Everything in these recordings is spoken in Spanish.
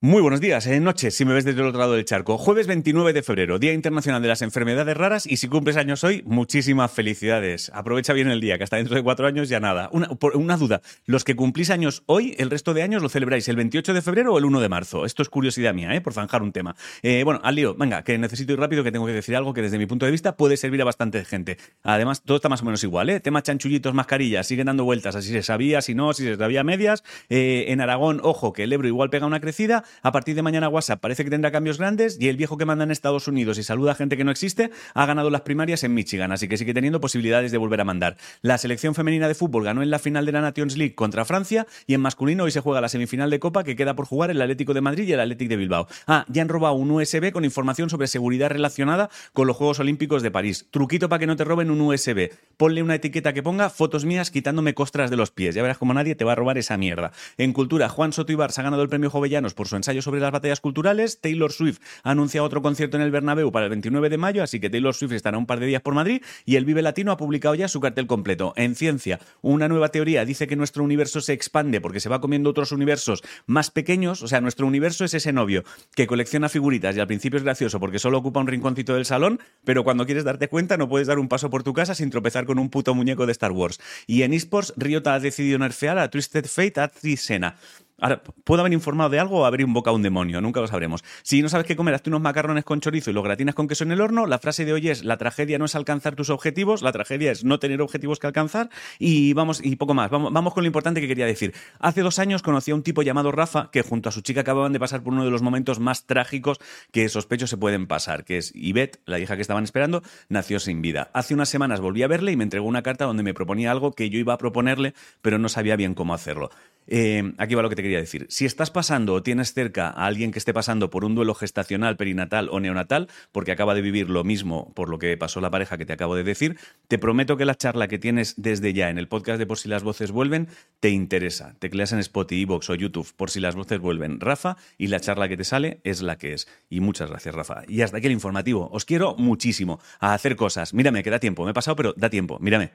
Muy buenos días, eh, noche, si me ves desde el otro lado del charco. Jueves 29 de febrero, Día Internacional de las Enfermedades Raras y si cumples años hoy, muchísimas felicidades. Aprovecha bien el día, que hasta dentro de cuatro años ya nada. Una, una duda, los que cumplís años hoy, el resto de años lo celebráis el 28 de febrero o el 1 de marzo. Esto es curiosidad mía, ¿eh? por zanjar un tema. Eh, bueno, al lío, venga, que necesito ir rápido, que tengo que decir algo que desde mi punto de vista puede servir a bastante gente. Además, todo está más o menos igual, ¿eh? Tema chanchullitos, mascarillas, siguen dando vueltas, así se sabía, si no, si se sabía medias. Eh, en Aragón, ojo, que el Ebro igual pega una crecida. A partir de mañana WhatsApp parece que tendrá cambios grandes y el viejo que manda en Estados Unidos y saluda a gente que no existe ha ganado las primarias en Michigan, así que sigue teniendo posibilidades de volver a mandar. La selección femenina de fútbol ganó en la final de la Nations League contra Francia y en masculino hoy se juega la semifinal de Copa que queda por jugar el Atlético de Madrid y el Atlético de Bilbao. Ah, ya han robado un USB con información sobre seguridad relacionada con los Juegos Olímpicos de París. Truquito para que no te roben un USB. Ponle una etiqueta que ponga fotos mías quitándome costras de los pies. Ya verás como nadie te va a robar esa mierda. En cultura, Juan Soto Ibar ha ganado el premio Jovellanos por su ensayo sobre las batallas culturales. Taylor Swift ha anunciado otro concierto en el Bernabéu para el 29 de mayo, así que Taylor Swift estará un par de días por Madrid y el Vive Latino ha publicado ya su cartel completo. En ciencia, una nueva teoría dice que nuestro universo se expande porque se va comiendo otros universos más pequeños, o sea, nuestro universo es ese novio que colecciona figuritas y al principio es gracioso porque solo ocupa un rinconcito del salón, pero cuando quieres darte cuenta no puedes dar un paso por tu casa sin tropezar con un puto muñeco de Star Wars. Y en esports, Riota ha decidido nerfear a Twisted Fate a Tricena. Ahora, puedo haber informado de algo o haber invocado un demonio, nunca lo sabremos. Si no sabes qué comer, hazte unos macarrones con chorizo y los gratinas con queso en el horno. La frase de hoy es: la tragedia no es alcanzar tus objetivos, la tragedia es no tener objetivos que alcanzar. Y vamos, y poco más. Vamos, vamos con lo importante que quería decir. Hace dos años conocí a un tipo llamado Rafa que junto a su chica acababan de pasar por uno de los momentos más trágicos que sospecho se pueden pasar, que es Ivette, la hija que estaban esperando, nació sin vida. Hace unas semanas volví a verle y me entregó una carta donde me proponía algo que yo iba a proponerle, pero no sabía bien cómo hacerlo. Eh, aquí va lo que te quería decir. Si estás pasando o tienes cerca a alguien que esté pasando por un duelo gestacional, perinatal o neonatal, porque acaba de vivir lo mismo por lo que pasó la pareja que te acabo de decir, te prometo que la charla que tienes desde ya en el podcast de Por si las voces vuelven te interesa. Te creas en Spotify, Evox o YouTube Por si las voces vuelven, Rafa, y la charla que te sale es la que es. Y muchas gracias, Rafa. Y hasta aquí el informativo. Os quiero muchísimo a hacer cosas. Mírame, que da tiempo. Me he pasado, pero da tiempo. Mírame.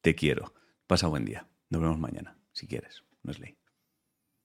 Te quiero. Pasa buen día. Nos vemos mañana, si quieres. No es ley.